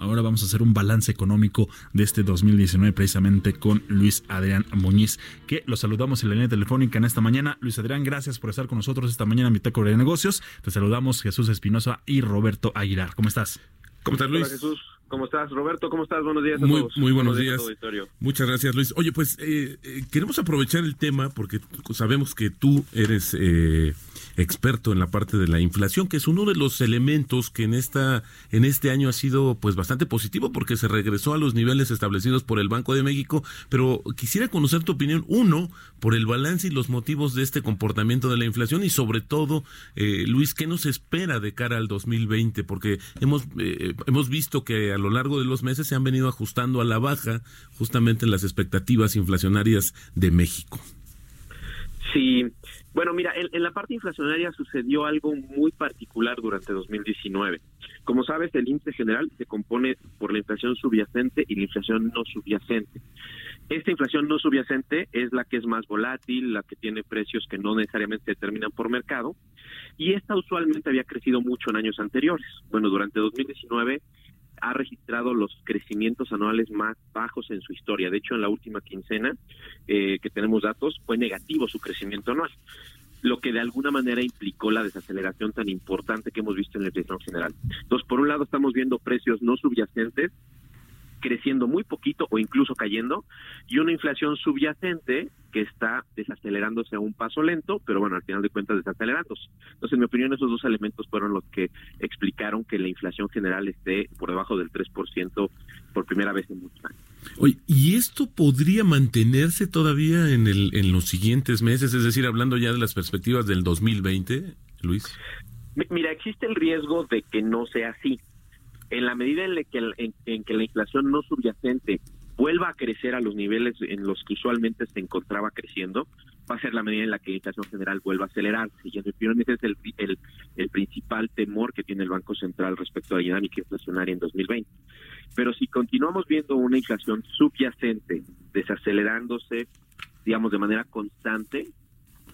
Ahora vamos a hacer un balance económico de este 2019 precisamente con Luis Adrián Muñiz, que lo saludamos en la línea telefónica en esta mañana. Luis Adrián, gracias por estar con nosotros esta mañana en Bitácora de Negocios. Te saludamos Jesús Espinosa y Roberto Aguilar. ¿Cómo estás? ¿Cómo estás, Luis? Hola, Jesús. ¿Cómo estás, Roberto? ¿Cómo estás? Buenos días a Muy, todos. muy buenos días. Muchas gracias, Luis. Oye, pues eh, eh, queremos aprovechar el tema porque sabemos que tú eres eh, experto en la parte de la inflación, que es uno de los elementos que en esta en este año ha sido pues bastante positivo porque se regresó a los niveles establecidos por el Banco de México, pero quisiera conocer tu opinión uno por el balance y los motivos de este comportamiento de la inflación y sobre todo eh, Luis, ¿qué nos espera de cara al 2020? Porque hemos eh, hemos visto que lo largo de los meses se han venido ajustando a la baja justamente las expectativas inflacionarias de México. Sí, bueno, mira, en, en la parte inflacionaria sucedió algo muy particular durante 2019. Como sabes, el índice general se compone por la inflación subyacente y la inflación no subyacente. Esta inflación no subyacente es la que es más volátil, la que tiene precios que no necesariamente se determinan por mercado, y esta usualmente había crecido mucho en años anteriores. Bueno, durante 2019 ha registrado los crecimientos anuales más bajos en su historia. De hecho, en la última quincena eh, que tenemos datos, fue negativo su crecimiento anual, lo que de alguna manera implicó la desaceleración tan importante que hemos visto en la inflación general. Entonces, por un lado, estamos viendo precios no subyacentes creciendo muy poquito o incluso cayendo, y una inflación subyacente que está desacelerándose a un paso lento, pero bueno, al final de cuentas desacelerándose. Entonces, en mi opinión, esos dos elementos fueron los que explicaron que la inflación general esté por debajo del 3% por primera vez en muchos años. Oye, ¿y esto podría mantenerse todavía en, el, en los siguientes meses? Es decir, hablando ya de las perspectivas del 2020, Luis. Mi- Mira, existe el riesgo de que no sea así. En la medida en, la que, en, que la inflación no subyacente vuelva a crecer a los niveles en los que usualmente se encontraba creciendo, va a ser la medida en la que la inflación general vuelva a acelerarse. Y en mi es el, el, el principal temor que tiene el Banco Central respecto a la dinámica inflacionaria en 2020. Pero si continuamos viendo una inflación subyacente desacelerándose, digamos, de manera constante,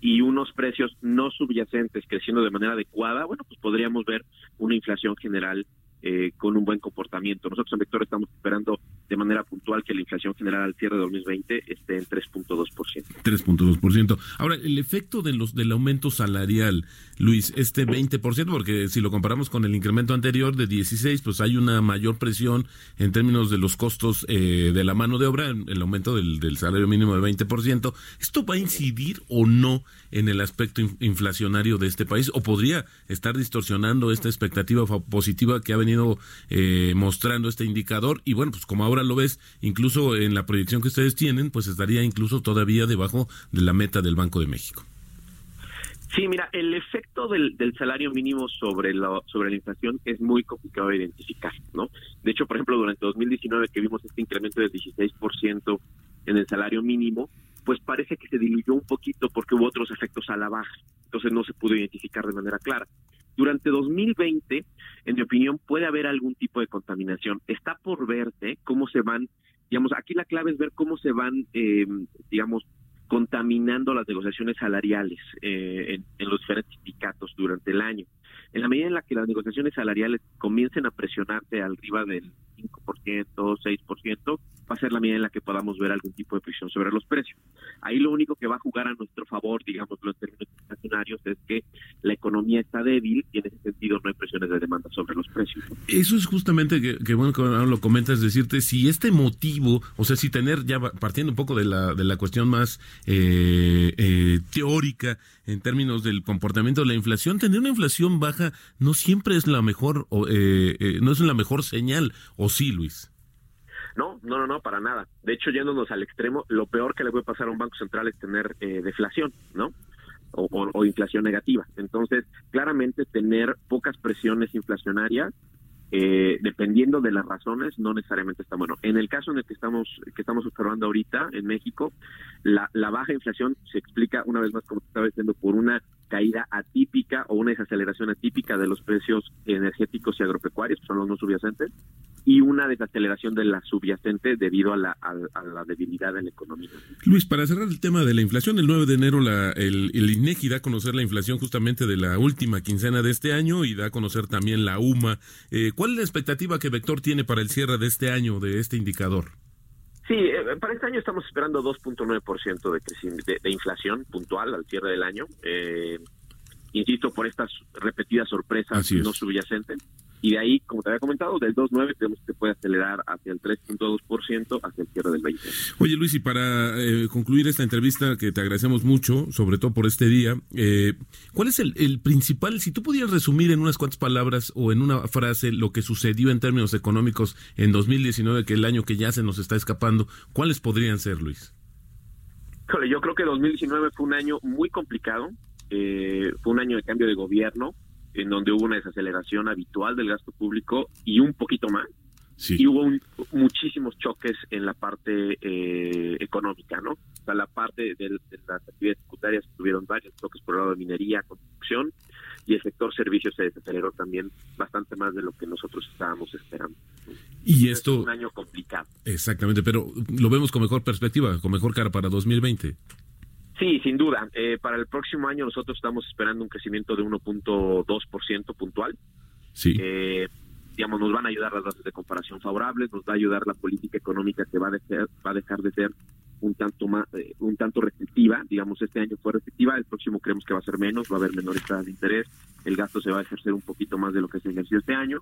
y unos precios no subyacentes creciendo de manera adecuada, bueno, pues podríamos ver una inflación general eh, con un buen comportamiento. Nosotros en Vector estamos esperando de manera puntual que la inflación general al cierre de 2020 esté en 3.2%. 3.2%. Ahora, el efecto de los del aumento salarial, Luis, este 20%, porque si lo comparamos con el incremento anterior de 16, pues hay una mayor presión en términos de los costos eh, de la mano de obra, el aumento del, salario mínimo de 20%. ¿Esto va a incidir o no en el aspecto in- inflacionario de este país? ¿O podría estar distorsionando esta expectativa positiva que ha venido eh, mostrando este indicador? Y bueno, pues como ahora lo ves, incluso en la proyección que ustedes tienen, pues estaría incluso todavía debajo de la meta del Banco de México. Sí, mira, el efecto del, salario mínimo sobre la, sobre la inflación es muy complicado de identificar, ¿no? De hecho, por ejemplo, durante 2019 que vimos este incremento del 16% en el salario mínimo, pues parece que se diluyó un poquito porque hubo otros efectos a la baja, entonces no se pudo identificar de manera clara. Durante 2020, en mi opinión, puede haber algún tipo de contaminación. Está por verse cómo se van, digamos, aquí la clave es ver cómo se van, eh, digamos, contaminando las negociaciones salariales eh, en, en los diferentes sindicatos durante el año. En la medida en la que las negociaciones salariales comiencen a presionarse arriba del 5%, 6%, va a ser la medida en la que podamos ver algún tipo de presión sobre los precios. Ahí lo único que va a jugar a nuestro favor, digamos, en términos inflacionarios, es que la economía está débil y en ese sentido no hay presiones de demanda sobre los precios. Eso es justamente que, que bueno que lo comentas, decirte si este motivo, o sea, si tener ya partiendo un poco de la, de la cuestión más eh, eh, teórica en términos del comportamiento de la inflación, tener una inflación baja no siempre es la mejor, o, eh, eh, no es la mejor señal, o sí, Luis. No, no, no, no, para nada. De hecho, yéndonos al extremo, lo peor que le puede pasar a un banco central es tener eh, deflación, ¿no? o, inflación negativa. Entonces, claramente tener pocas presiones inflacionarias eh, dependiendo de las razones, no necesariamente está bueno. En el caso en el que estamos que estamos observando ahorita en México, la, la baja inflación se explica una vez más, como te estaba diciendo, por una caída atípica o una desaceleración atípica de los precios energéticos y agropecuarios, que son los no subyacentes, y una desaceleración de la subyacente debido a la, a, la debilidad de la economía. Luis, para cerrar el tema de la inflación, el 9 de enero la, el, el, INEGI da a conocer la inflación justamente de la última quincena de este año y da a conocer también la UMA. Eh, ¿Cuál es la expectativa que Vector tiene para el cierre de este año de este indicador? Sí, eh, para este año estamos esperando 2.9% de, de, de inflación puntual al cierre del año. Eh, insisto, por estas repetidas sorpresas no subyacentes. Y de ahí, como te había comentado, del 2.9 tenemos que puede acelerar hacia el 3.2% hacia el cierre del 20. Oye Luis, y para eh, concluir esta entrevista, que te agradecemos mucho, sobre todo por este día, eh, ¿cuál es el, el, principal, si tú pudieras resumir en unas cuantas palabras o en una frase lo que sucedió en términos económicos en 2019, que es el año que ya se nos está escapando, ¿cuáles podrían ser, Luis? Yo creo que 2019 fue un año muy complicado, eh, fue un año de cambio de gobierno, en donde hubo una desaceleración habitual del gasto público y un poquito más. Y hubo muchísimos choques en la parte eh, económica, ¿no? O sea, la parte de, las actividades tributarias tuvieron varios choques por el lado de minería, construcción, y el sector servicios se desaceleró también bastante más de lo que nosotros estábamos esperando. Y esto... Es un año complicado. Exactamente, pero lo vemos con mejor perspectiva, con mejor cara para 2020. Sí, sin duda. Eh, para el próximo año nosotros estamos esperando un crecimiento de 1.2% puntual. Sí. Eh, digamos, nos van a ayudar las bases de comparación favorables, nos va a ayudar la política económica que va a, va a dejar de ser un tanto más, eh, un tanto restrictiva. Digamos, este año fue restrictiva, el próximo creemos que va a ser menos, va a haber menores tasas de interés, el gasto se va a ejercer un poquito más de lo que se ejerció este año.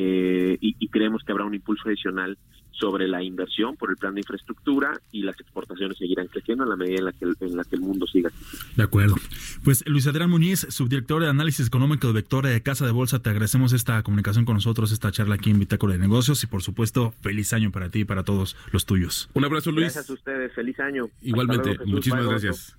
Eh, y, creemos que habrá un impulso adicional sobre la inversión por el plan de infraestructura y las exportaciones seguirán creciendo en la medida en la que, en la que el mundo siga. De acuerdo. Pues Luis Adrián Muñiz, subdirector de análisis económico de Vector de Casa de Bolsa, te agradecemos esta comunicación con nosotros, esta charla aquí en Bitácora de Negocios y por supuesto, feliz año para ti y para todos los tuyos. Un abrazo Luis. Gracias a ustedes, feliz año. Igualmente, muchísimas gracias.